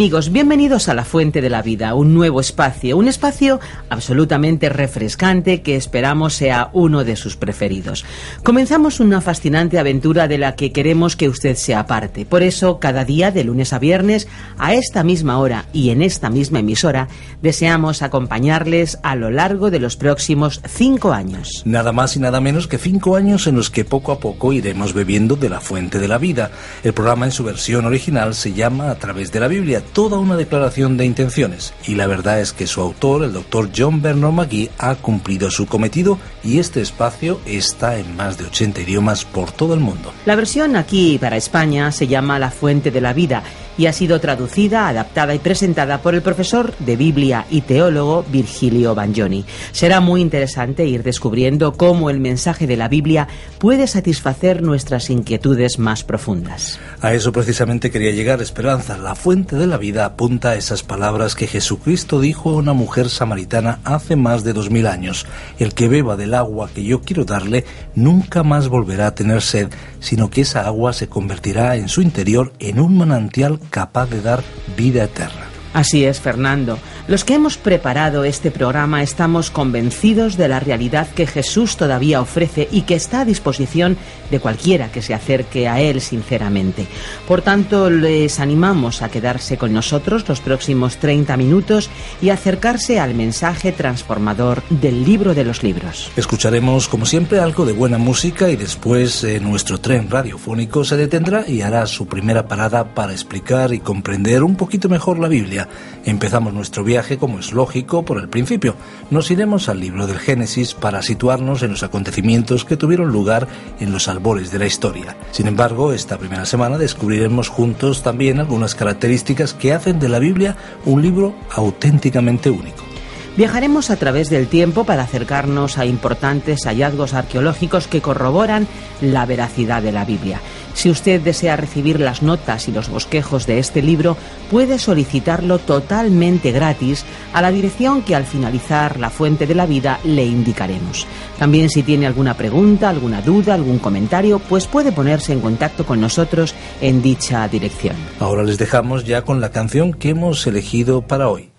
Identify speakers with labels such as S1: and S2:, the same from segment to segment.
S1: Amigos, bienvenidos a La Fuente de la Vida, un nuevo espacio, un espacio absolutamente refrescante que esperamos sea uno de sus preferidos. Comenzamos una fascinante aventura de la que queremos que usted sea parte. Por eso, cada día, de lunes a viernes, a esta misma hora y en esta misma emisora, deseamos acompañarles a lo largo de los próximos cinco años.
S2: Nada más y nada menos que cinco años en los que poco a poco iremos bebiendo de la Fuente de la Vida. El programa en su versión original se llama A través de la Biblia toda una declaración de intenciones y la verdad es que su autor, el doctor John Bernard McGee, ha cumplido su cometido y este espacio está en más de 80 idiomas por todo el mundo.
S1: La versión aquí para España se llama La Fuente de la Vida y ha sido traducida, adaptada y presentada por el profesor de Biblia y teólogo Virgilio Bagnoni. Será muy interesante ir descubriendo cómo el mensaje de la Biblia puede satisfacer nuestras inquietudes más profundas.
S2: A eso precisamente quería llegar, Esperanza. La fuente de la vida apunta a esas palabras que Jesucristo dijo a una mujer samaritana hace más de dos mil años. El que beba del agua que yo quiero darle nunca más volverá a tener sed, sino que esa agua se convertirá en su interior en un manantial capaz de dar vida eterna.
S1: Así es, Fernando. Los que hemos preparado este programa estamos convencidos de la realidad que Jesús todavía ofrece y que está a disposición de cualquiera que se acerque a Él sinceramente. Por tanto, les animamos a quedarse con nosotros los próximos 30 minutos y acercarse al mensaje transformador del libro de los libros.
S2: Escucharemos, como siempre, algo de buena música y después eh, nuestro tren radiofónico se detendrá y hará su primera parada para explicar y comprender un poquito mejor la Biblia Empezamos nuestro viaje, como es lógico, por el principio. Nos iremos al libro del Génesis para situarnos en los acontecimientos que tuvieron lugar en los albores de la historia. Sin embargo, esta primera semana descubriremos juntos también algunas características que hacen de la Biblia un libro auténticamente único.
S1: Viajaremos a través del tiempo para acercarnos a importantes hallazgos arqueológicos que corroboran la veracidad de la Biblia. Si usted desea recibir las notas y los bosquejos de este libro, puede solicitarlo totalmente gratis a la dirección que al finalizar la fuente de la vida le indicaremos. También si tiene alguna pregunta, alguna duda, algún comentario, pues puede ponerse en contacto con nosotros en dicha dirección.
S2: Ahora les dejamos ya con la canción que hemos elegido para hoy.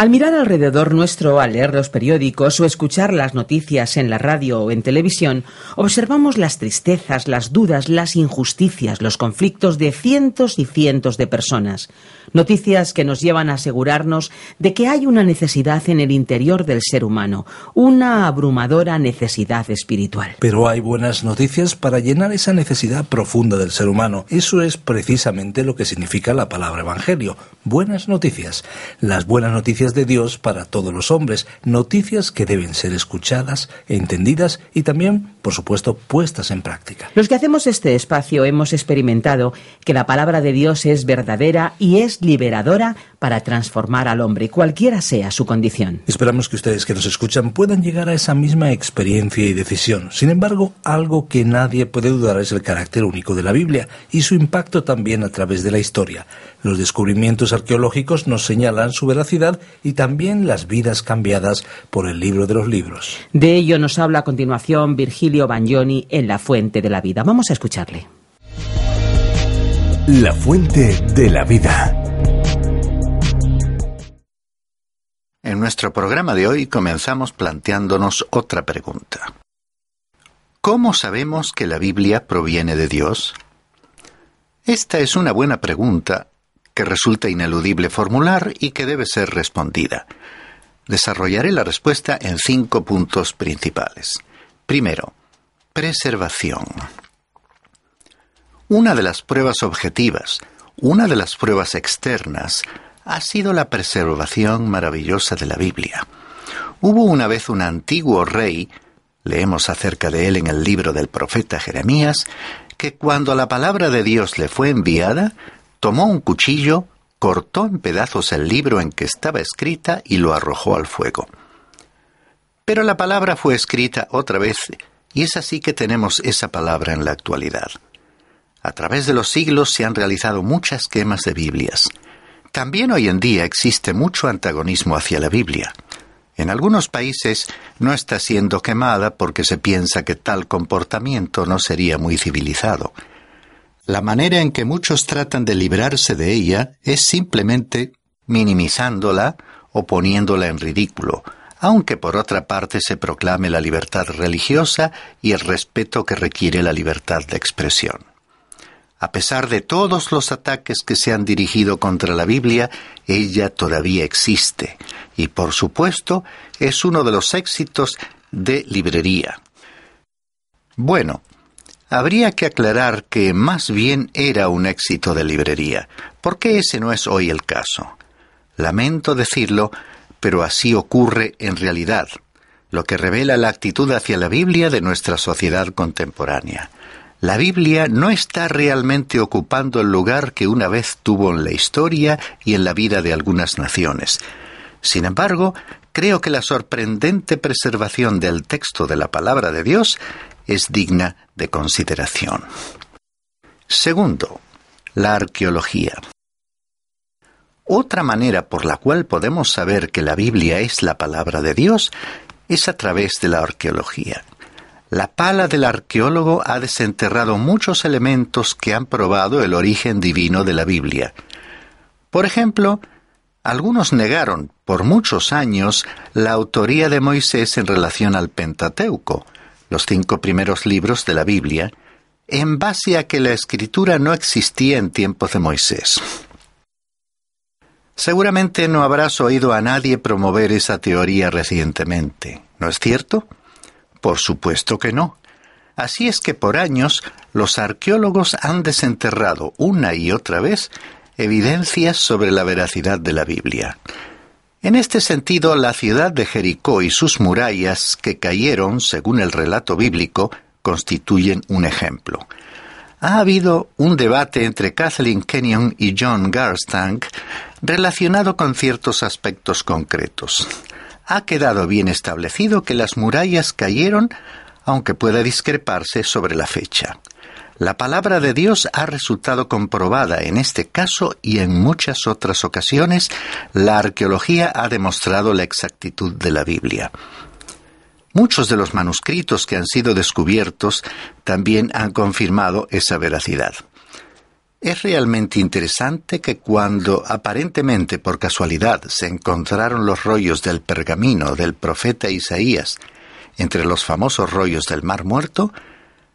S1: Al mirar alrededor nuestro, al leer los periódicos o escuchar las noticias en la radio o en televisión, observamos las tristezas, las dudas, las injusticias, los conflictos de cientos y cientos de personas. Noticias que nos llevan a asegurarnos de que hay una necesidad en el interior del ser humano, una abrumadora necesidad espiritual.
S2: Pero hay buenas noticias para llenar esa necesidad profunda del ser humano. Eso es precisamente lo que significa la palabra evangelio. Buenas noticias. Las buenas noticias de Dios para todos los hombres. Noticias que deben ser escuchadas, entendidas y también, por supuesto, puestas en práctica.
S1: Los que hacemos este espacio hemos experimentado que la palabra de Dios es verdadera y es liberadora para transformar al hombre, cualquiera sea su condición.
S2: Esperamos que ustedes que nos escuchan puedan llegar a esa misma experiencia y decisión. Sin embargo, algo que nadie puede dudar es el carácter único de la Biblia y su impacto también a través de la historia. Los descubrimientos arqueológicos nos señalan su veracidad y también las vidas cambiadas por el libro de los libros.
S1: De ello nos habla a continuación Virgilio Bagnoni en La Fuente de la Vida. Vamos a escucharle.
S3: La Fuente de la Vida.
S4: En nuestro programa de hoy comenzamos planteándonos otra pregunta. ¿Cómo sabemos que la Biblia proviene de Dios? Esta es una buena pregunta que resulta ineludible formular y que debe ser respondida. Desarrollaré la respuesta en cinco puntos principales. Primero, preservación. Una de las pruebas objetivas, una de las pruebas externas, ha sido la preservación maravillosa de la Biblia. Hubo una vez un antiguo rey, leemos acerca de él en el libro del profeta Jeremías, que cuando la palabra de Dios le fue enviada, tomó un cuchillo, cortó en pedazos el libro en que estaba escrita y lo arrojó al fuego. Pero la palabra fue escrita otra vez, y es así que tenemos esa palabra en la actualidad. A través de los siglos se han realizado muchas quemas de Biblias. También hoy en día existe mucho antagonismo hacia la Biblia. En algunos países no está siendo quemada porque se piensa que tal comportamiento no sería muy civilizado. La manera en que muchos tratan de librarse de ella es simplemente minimizándola o poniéndola en ridículo, aunque por otra parte se proclame la libertad religiosa y el respeto que requiere la libertad de expresión. A pesar de todos los ataques que se han dirigido contra la Biblia, ella todavía existe y por supuesto es uno de los éxitos de librería. Bueno, habría que aclarar que más bien era un éxito de librería, porque ese no es hoy el caso. Lamento decirlo, pero así ocurre en realidad, lo que revela la actitud hacia la Biblia de nuestra sociedad contemporánea la Biblia no está realmente ocupando el lugar que una vez tuvo en la historia y en la vida de algunas naciones. Sin embargo, creo que la sorprendente preservación del texto de la palabra de Dios es digna de consideración. Segundo, la arqueología. Otra manera por la cual podemos saber que la Biblia es la palabra de Dios es a través de la arqueología. La pala del arqueólogo ha desenterrado muchos elementos que han probado el origen divino de la Biblia. Por ejemplo, algunos negaron por muchos años la autoría de Moisés en relación al Pentateuco, los cinco primeros libros de la Biblia, en base a que la escritura no existía en tiempos de Moisés. Seguramente no habrás oído a nadie promover esa teoría recientemente, ¿no es cierto? Por supuesto que no. Así es que por años los arqueólogos han desenterrado una y otra vez evidencias sobre la veracidad de la Biblia. En este sentido, la ciudad de Jericó y sus murallas, que cayeron, según el relato bíblico, constituyen un ejemplo. Ha habido un debate entre Kathleen Kenyon y John Garstang relacionado con ciertos aspectos concretos ha quedado bien establecido que las murallas cayeron, aunque pueda discreparse sobre la fecha. La palabra de Dios ha resultado comprobada en este caso y en muchas otras ocasiones la arqueología ha demostrado la exactitud de la Biblia. Muchos de los manuscritos que han sido descubiertos también han confirmado esa veracidad. Es realmente interesante que cuando aparentemente por casualidad se encontraron los rollos del pergamino del profeta Isaías entre los famosos rollos del Mar Muerto,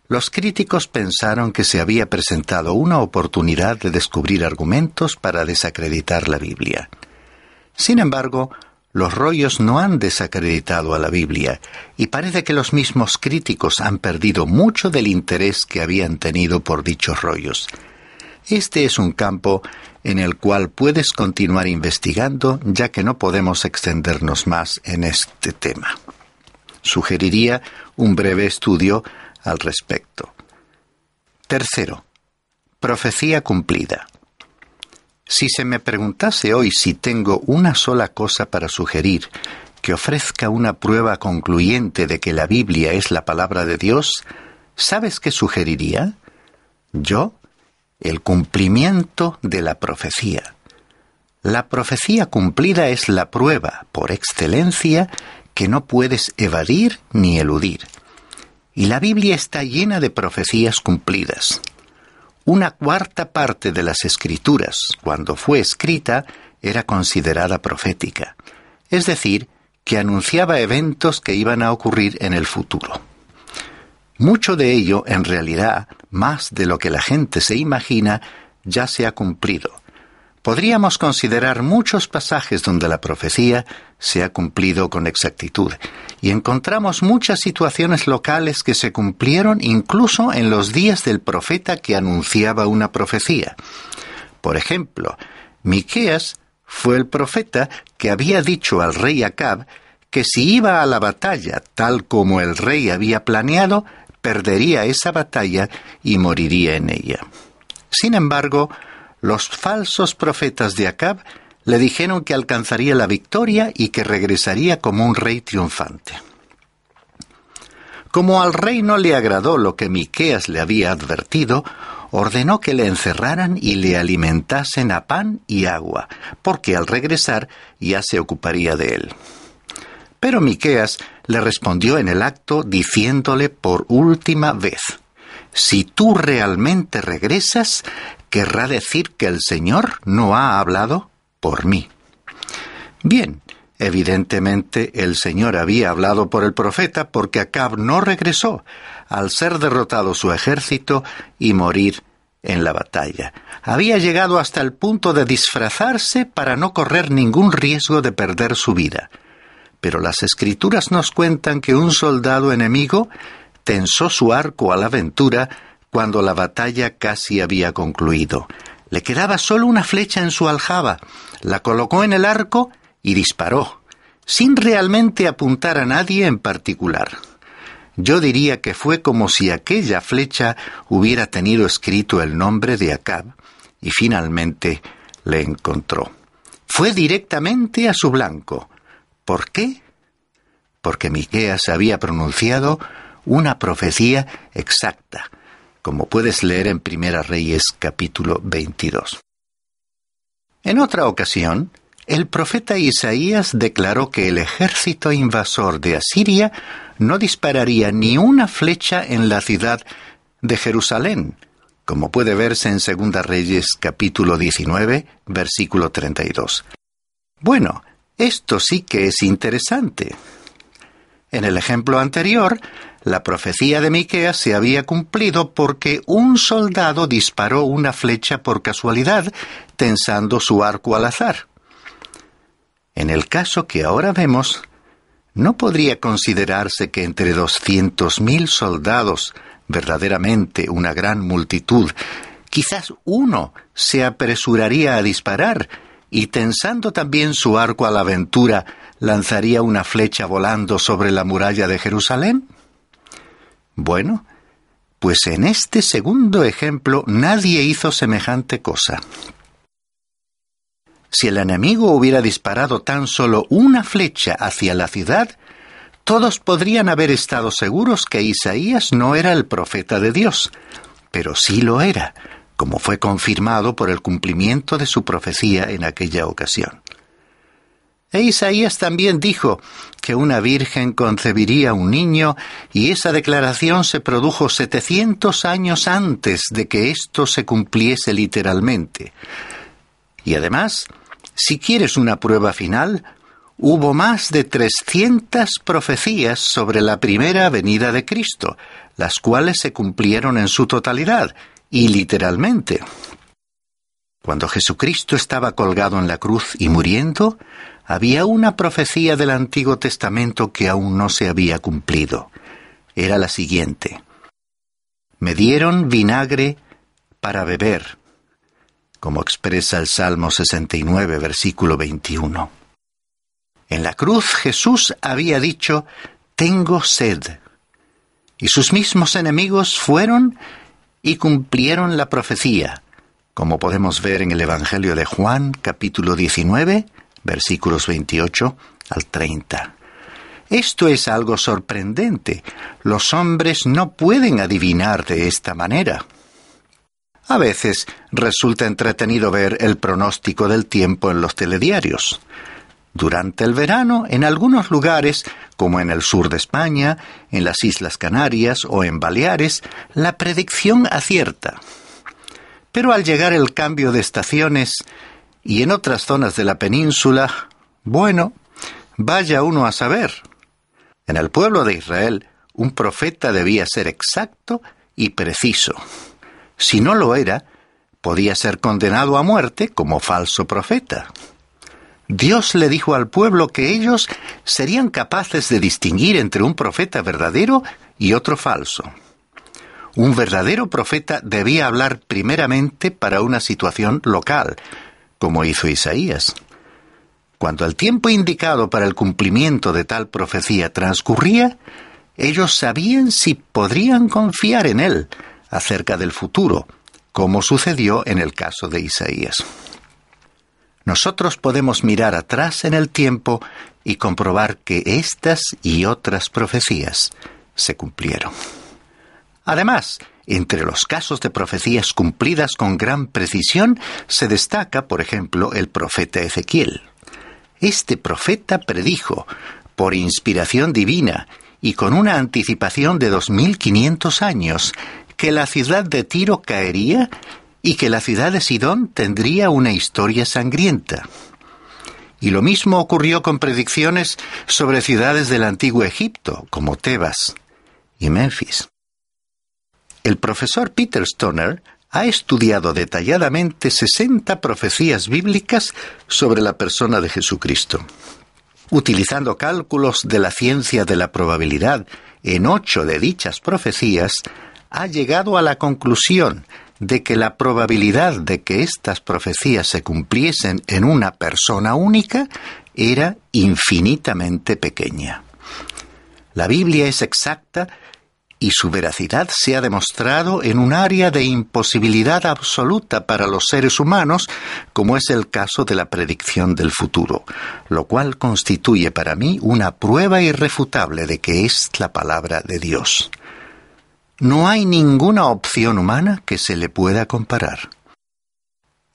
S4: los críticos pensaron que se había presentado una oportunidad de descubrir argumentos para desacreditar la Biblia. Sin embargo, los rollos no han desacreditado a la Biblia y parece que los mismos críticos han perdido mucho del interés que habían tenido por dichos rollos. Este es un campo en el cual puedes continuar investigando ya que no podemos extendernos más en este tema. Sugeriría un breve estudio al respecto. Tercero, profecía cumplida. Si se me preguntase hoy si tengo una sola cosa para sugerir que ofrezca una prueba concluyente de que la Biblia es la palabra de Dios, ¿sabes qué sugeriría? Yo el cumplimiento de la profecía. La profecía cumplida es la prueba, por excelencia, que no puedes evadir ni eludir. Y la Biblia está llena de profecías cumplidas. Una cuarta parte de las escrituras, cuando fue escrita, era considerada profética, es decir, que anunciaba eventos que iban a ocurrir en el futuro. Mucho de ello, en realidad, más de lo que la gente se imagina, ya se ha cumplido. Podríamos considerar muchos pasajes donde la profecía se ha cumplido con exactitud, y encontramos muchas situaciones locales que se cumplieron incluso en los días del profeta que anunciaba una profecía. Por ejemplo, Miqueas fue el profeta que había dicho al rey Acab que si iba a la batalla tal como el rey había planeado, perdería esa batalla y moriría en ella. Sin embargo, los falsos profetas de Acab le dijeron que alcanzaría la victoria y que regresaría como un rey triunfante. Como al rey no le agradó lo que Miqueas le había advertido, ordenó que le encerraran y le alimentasen a pan y agua, porque al regresar ya se ocuparía de él. Pero Miqueas le respondió en el acto diciéndole por última vez, Si tú realmente regresas, querrá decir que el Señor no ha hablado por mí. Bien, evidentemente el Señor había hablado por el profeta porque Acab no regresó al ser derrotado su ejército y morir en la batalla. Había llegado hasta el punto de disfrazarse para no correr ningún riesgo de perder su vida pero las escrituras nos cuentan que un soldado enemigo tensó su arco a la aventura cuando la batalla casi había concluido. Le quedaba solo una flecha en su aljaba, la colocó en el arco y disparó, sin realmente apuntar a nadie en particular. Yo diría que fue como si aquella flecha hubiera tenido escrito el nombre de Acab y finalmente le encontró. Fue directamente a su blanco, ¿Por qué? Porque Miqueas había pronunciado una profecía exacta, como puedes leer en Primera Reyes capítulo 22. En otra ocasión, el profeta Isaías declaró que el ejército invasor de Asiria no dispararía ni una flecha en la ciudad de Jerusalén, como puede verse en Segunda Reyes capítulo 19, versículo 32. Bueno, esto sí que es interesante. En el ejemplo anterior, la profecía de Miqueas se había cumplido porque un soldado disparó una flecha por casualidad, tensando su arco al azar. En el caso que ahora vemos, ¿no podría considerarse que entre doscientos mil soldados, verdaderamente una gran multitud, quizás uno se apresuraría a disparar y tensando también su arco a la aventura, lanzaría una flecha volando sobre la muralla de Jerusalén? Bueno, pues en este segundo ejemplo nadie hizo semejante cosa. Si el enemigo hubiera disparado tan solo una flecha hacia la ciudad, todos podrían haber estado seguros que Isaías no era el profeta de Dios, pero sí lo era, como fue confirmado por el cumplimiento de su profecía en aquella ocasión. E Isaías también dijo que una virgen concebiría un niño y esa declaración se produjo 700 años antes de que esto se cumpliese literalmente. Y además, si quieres una prueba final, hubo más de 300 profecías sobre la primera venida de Cristo, las cuales se cumplieron en su totalidad y literalmente. Cuando Jesucristo estaba colgado en la cruz y muriendo, había una profecía del Antiguo Testamento que aún no se había cumplido. Era la siguiente. Me dieron vinagre para beber, como expresa el Salmo 69, versículo 21. En la cruz Jesús había dicho, tengo sed. Y sus mismos enemigos fueron y cumplieron la profecía, como podemos ver en el Evangelio de Juan, capítulo 19, versículos 28 al 30. Esto es algo sorprendente. Los hombres no pueden adivinar de esta manera. A veces resulta entretenido ver el pronóstico del tiempo en los telediarios. Durante el verano, en algunos lugares, como en el sur de España, en las Islas Canarias o en Baleares, la predicción acierta. Pero al llegar el cambio de estaciones y en otras zonas de la península, bueno, vaya uno a saber. En el pueblo de Israel, un profeta debía ser exacto y preciso. Si no lo era, podía ser condenado a muerte como falso profeta. Dios le dijo al pueblo que ellos serían capaces de distinguir entre un profeta verdadero y otro falso. Un verdadero profeta debía hablar primeramente para una situación local, como hizo Isaías. Cuando el tiempo indicado para el cumplimiento de tal profecía transcurría, ellos sabían si podrían confiar en él acerca del futuro, como sucedió en el caso de Isaías nosotros podemos mirar atrás en el tiempo y comprobar que estas y otras profecías se cumplieron. Además, entre los casos de profecías cumplidas con gran precisión se destaca, por ejemplo, el profeta Ezequiel. Este profeta predijo, por inspiración divina y con una anticipación de 2500 años, que la ciudad de Tiro caería y que la ciudad de Sidón tendría una historia sangrienta. Y lo mismo ocurrió con predicciones sobre ciudades del antiguo Egipto, como Tebas y Memphis. El profesor Peter Stoner ha estudiado detalladamente 60 profecías bíblicas sobre la persona de Jesucristo. Utilizando cálculos de la ciencia de la probabilidad en ocho de dichas profecías, ha llegado a la conclusión de que la probabilidad de que estas profecías se cumpliesen en una persona única era infinitamente pequeña. La Biblia es exacta y su veracidad se ha demostrado en un área de imposibilidad absoluta para los seres humanos, como es el caso de la predicción del futuro, lo cual constituye para mí una prueba irrefutable de que es la palabra de Dios. No hay ninguna opción humana que se le pueda comparar.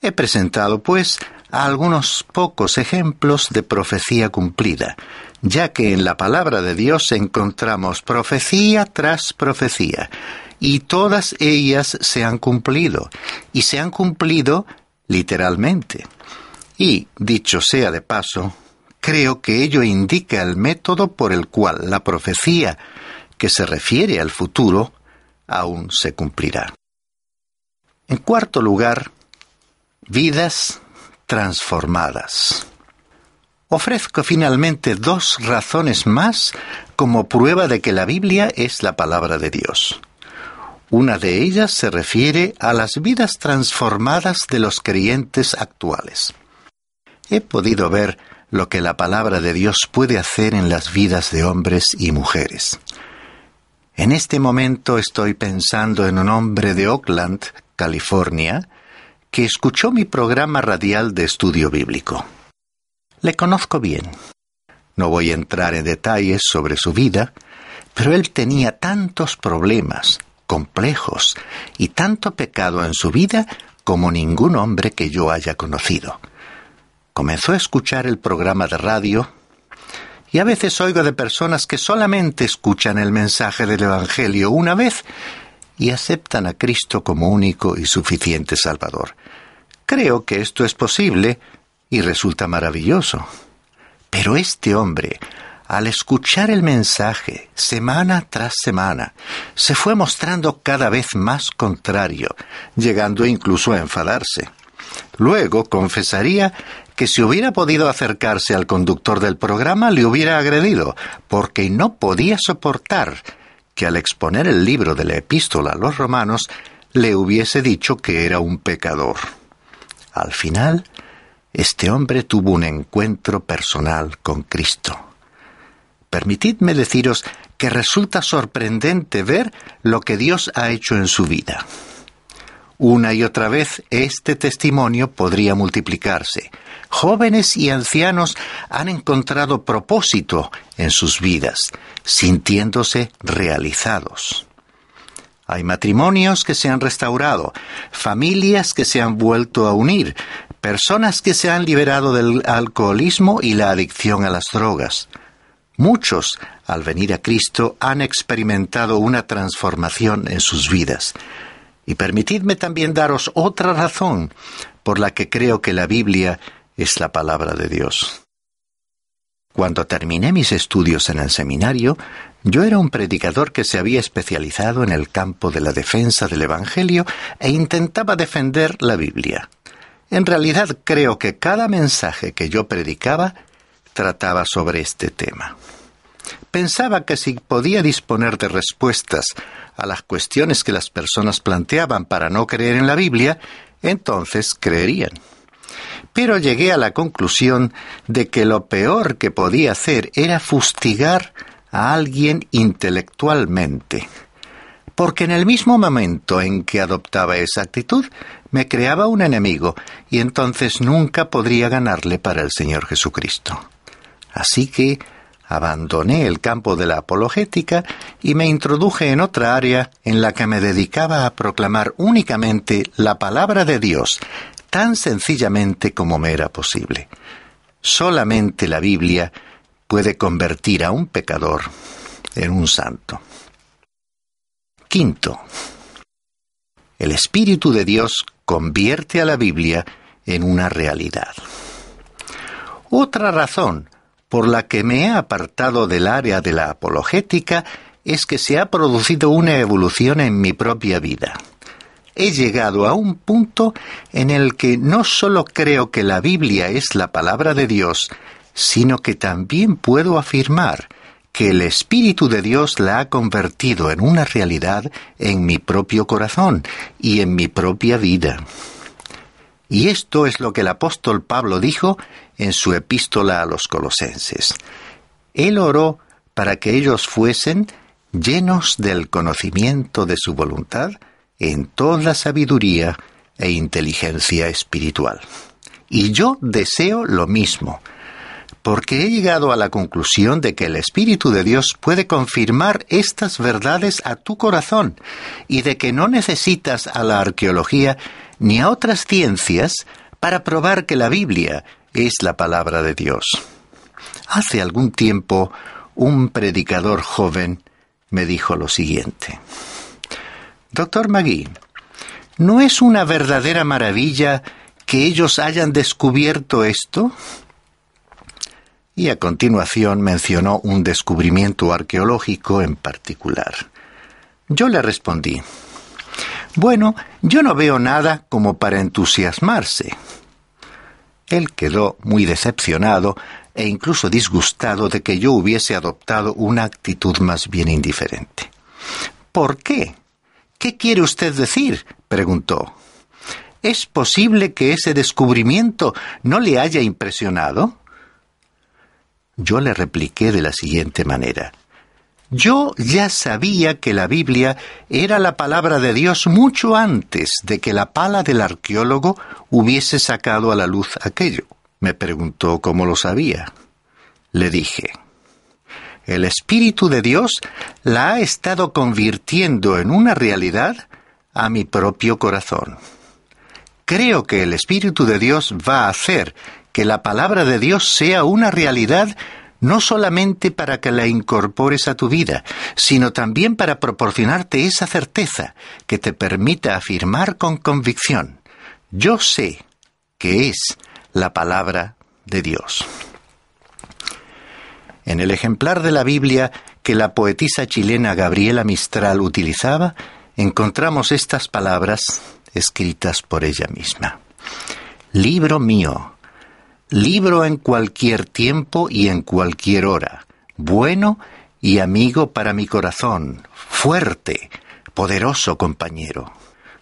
S4: He presentado, pues, algunos pocos ejemplos de profecía cumplida, ya que en la palabra de Dios encontramos profecía tras profecía, y todas ellas se han cumplido, y se han cumplido literalmente. Y, dicho sea de paso, creo que ello indica el método por el cual la profecía que se refiere al futuro aún se cumplirá. En cuarto lugar, vidas transformadas. Ofrezco finalmente dos razones más como prueba de que la Biblia es la palabra de Dios. Una de ellas se refiere a las vidas transformadas de los creyentes actuales. He podido ver lo que la palabra de Dios puede hacer en las vidas de hombres y mujeres. En este momento estoy pensando en un hombre de Oakland, California, que escuchó mi programa radial de estudio bíblico. Le conozco bien. No voy a entrar en detalles sobre su vida, pero él tenía tantos problemas, complejos y tanto pecado en su vida como ningún hombre que yo haya conocido. comenzó a escuchar el programa de radio y a veces oigo de personas que solamente escuchan el mensaje del Evangelio una vez y aceptan a Cristo como único y suficiente Salvador. Creo que esto es posible y resulta maravilloso. Pero este hombre, al escuchar el mensaje semana tras semana, se fue mostrando cada vez más contrario, llegando incluso a enfadarse. Luego confesaría que si hubiera podido acercarse al conductor del programa le hubiera agredido, porque no podía soportar que al exponer el libro de la epístola a los romanos le hubiese dicho que era un pecador. Al final, este hombre tuvo un encuentro personal con Cristo. Permitidme deciros que resulta sorprendente ver lo que Dios ha hecho en su vida. Una y otra vez este testimonio podría multiplicarse. Jóvenes y ancianos han encontrado propósito en sus vidas, sintiéndose realizados. Hay matrimonios que se han restaurado, familias que se han vuelto a unir, personas que se han liberado del alcoholismo y la adicción a las drogas. Muchos, al venir a Cristo, han experimentado una transformación en sus vidas. Y permitidme también daros otra razón por la que creo que la Biblia es la palabra de Dios. Cuando terminé mis estudios en el seminario, yo era un predicador que se había especializado en el campo de la defensa del Evangelio e intentaba defender la Biblia. En realidad creo que cada mensaje que yo predicaba trataba sobre este tema. Pensaba que si podía disponer de respuestas a las cuestiones que las personas planteaban para no creer en la Biblia, entonces creerían. Pero llegué a la conclusión de que lo peor que podía hacer era fustigar a alguien intelectualmente, porque en el mismo momento en que adoptaba esa actitud, me creaba un enemigo, y entonces nunca podría ganarle para el Señor Jesucristo. Así que abandoné el campo de la apologética y me introduje en otra área en la que me dedicaba a proclamar únicamente la palabra de Dios, tan sencillamente como me era posible. Solamente la Biblia puede convertir a un pecador en un santo. Quinto, el Espíritu de Dios convierte a la Biblia en una realidad. Otra razón por la que me he apartado del área de la apologética es que se ha producido una evolución en mi propia vida. He llegado a un punto en el que no solo creo que la Biblia es la palabra de Dios, sino que también puedo afirmar que el Espíritu de Dios la ha convertido en una realidad en mi propio corazón y en mi propia vida. Y esto es lo que el apóstol Pablo dijo en su epístola a los colosenses. Él oró para que ellos fuesen llenos del conocimiento de su voluntad en toda sabiduría e inteligencia espiritual. Y yo deseo lo mismo, porque he llegado a la conclusión de que el Espíritu de Dios puede confirmar estas verdades a tu corazón y de que no necesitas a la arqueología ni a otras ciencias para probar que la Biblia es la palabra de Dios. Hace algún tiempo un predicador joven me dijo lo siguiente. Doctor Magui, ¿no es una verdadera maravilla que ellos hayan descubierto esto? Y a continuación mencionó un descubrimiento arqueológico en particular. Yo le respondí, bueno, yo no veo nada como para entusiasmarse. Él quedó muy decepcionado e incluso disgustado de que yo hubiese adoptado una actitud más bien indiferente. ¿Por qué? ¿Qué quiere usted decir? preguntó. ¿Es posible que ese descubrimiento no le haya impresionado? Yo le repliqué de la siguiente manera. Yo ya sabía que la Biblia era la palabra de Dios mucho antes de que la pala del arqueólogo hubiese sacado a la luz aquello. Me preguntó cómo lo sabía. Le dije, el Espíritu de Dios la ha estado convirtiendo en una realidad a mi propio corazón. Creo que el Espíritu de Dios va a hacer que la palabra de Dios sea una realidad no solamente para que la incorpores a tu vida, sino también para proporcionarte esa certeza que te permita afirmar con convicción, yo sé que es la palabra de Dios. En el ejemplar de la Biblia que la poetisa chilena Gabriela Mistral utilizaba, encontramos estas palabras escritas por ella misma. Libro mío, libro en cualquier tiempo y en cualquier hora, bueno y amigo para mi corazón, fuerte, poderoso compañero.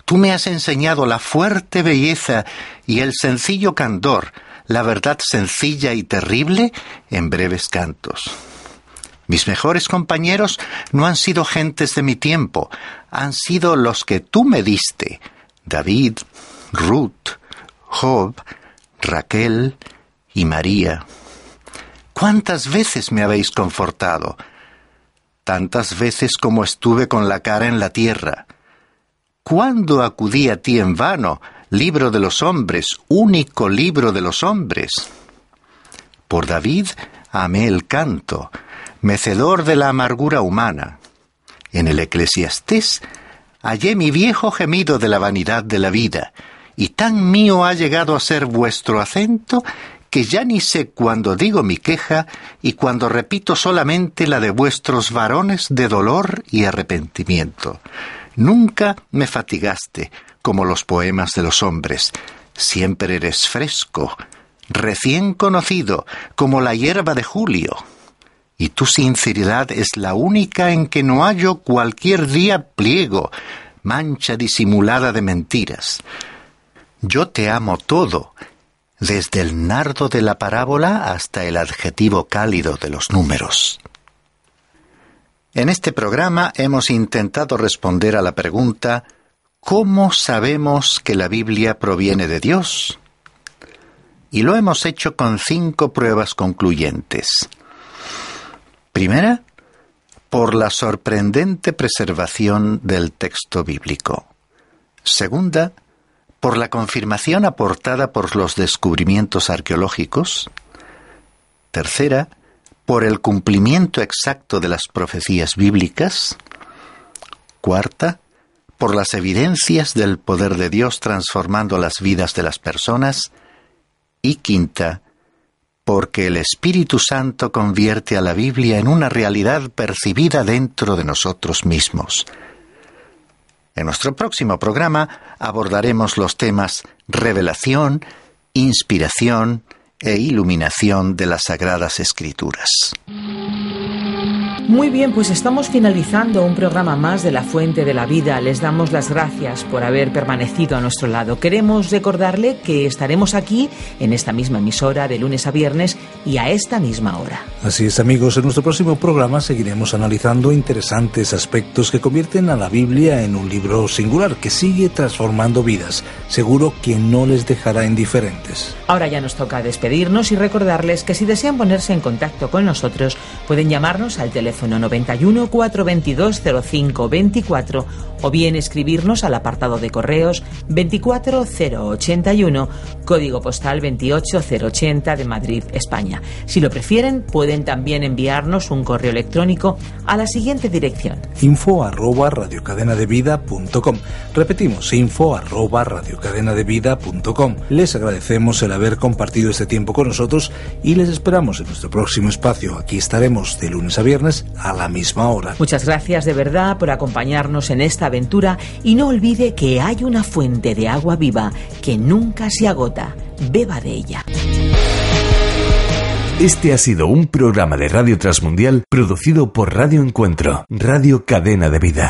S4: Tú me has enseñado la fuerte belleza y el sencillo candor, la verdad sencilla y terrible en breves cantos. Mis mejores compañeros no han sido gentes de mi tiempo, han sido los que tú me diste, David, Ruth, Job, Raquel y María. ¿Cuántas veces me habéis confortado? Tantas veces como estuve con la cara en la tierra. ¿Cuándo acudí a ti en vano, libro de los hombres, único libro de los hombres? Por David amé el canto, mecedor de la amargura humana. En el Eclesiastés hallé mi viejo gemido de la vanidad de la vida, y tan mío ha llegado a ser vuestro acento que ya ni sé cuándo digo mi queja y cuando repito solamente la de vuestros varones de dolor y arrepentimiento. Nunca me fatigaste como los poemas de los hombres, siempre eres fresco, recién conocido, como la hierba de julio y tu sinceridad es la única en que no hallo cualquier día pliego, mancha disimulada de mentiras. Yo te amo todo, desde el nardo de la parábola hasta el adjetivo cálido de los números. En este programa hemos intentado responder a la pregunta ¿Cómo sabemos que la Biblia proviene de Dios? Y lo hemos hecho con cinco pruebas concluyentes. Primera, por la sorprendente preservación del texto bíblico. Segunda, por la confirmación aportada por los descubrimientos arqueológicos. Tercera, por el cumplimiento exacto de las profecías bíblicas. Cuarta, por las evidencias del poder de Dios transformando las vidas de las personas. Y quinta, porque el Espíritu Santo convierte a la Biblia en una realidad percibida dentro de nosotros mismos. En nuestro próximo programa abordaremos los temas revelación, inspiración e iluminación de las Sagradas Escrituras.
S1: Muy bien, pues estamos finalizando un programa más de La Fuente de la Vida. Les damos las gracias por haber permanecido a nuestro lado. Queremos recordarle que estaremos aquí en esta misma emisora de lunes a viernes y a esta misma hora.
S2: Así es, amigos, en nuestro próximo programa seguiremos analizando interesantes aspectos que convierten a la Biblia en un libro singular que sigue transformando vidas. Seguro que no les dejará indiferentes.
S1: Ahora ya nos toca despedirnos y recordarles que si desean ponerse en contacto con nosotros, pueden llamarnos al teléfono teléfono 91 422 05 24 o bien escribirnos al apartado de correos 24081, código postal 28080 de Madrid, España. Si lo prefieren, pueden también enviarnos un correo electrónico a la siguiente dirección:
S2: info arroba radiocadenadevida.com. Repetimos, info arroba radiocadenadevida.com. Les agradecemos el haber compartido este tiempo con nosotros y les esperamos en nuestro próximo espacio. Aquí estaremos de lunes a viernes a la misma hora.
S1: Muchas gracias de verdad por acompañarnos en esta aventura y no olvide que hay una fuente de agua viva que nunca se agota. Beba de ella.
S3: Este ha sido un programa de Radio Transmundial producido por Radio Encuentro, Radio Cadena de Vida.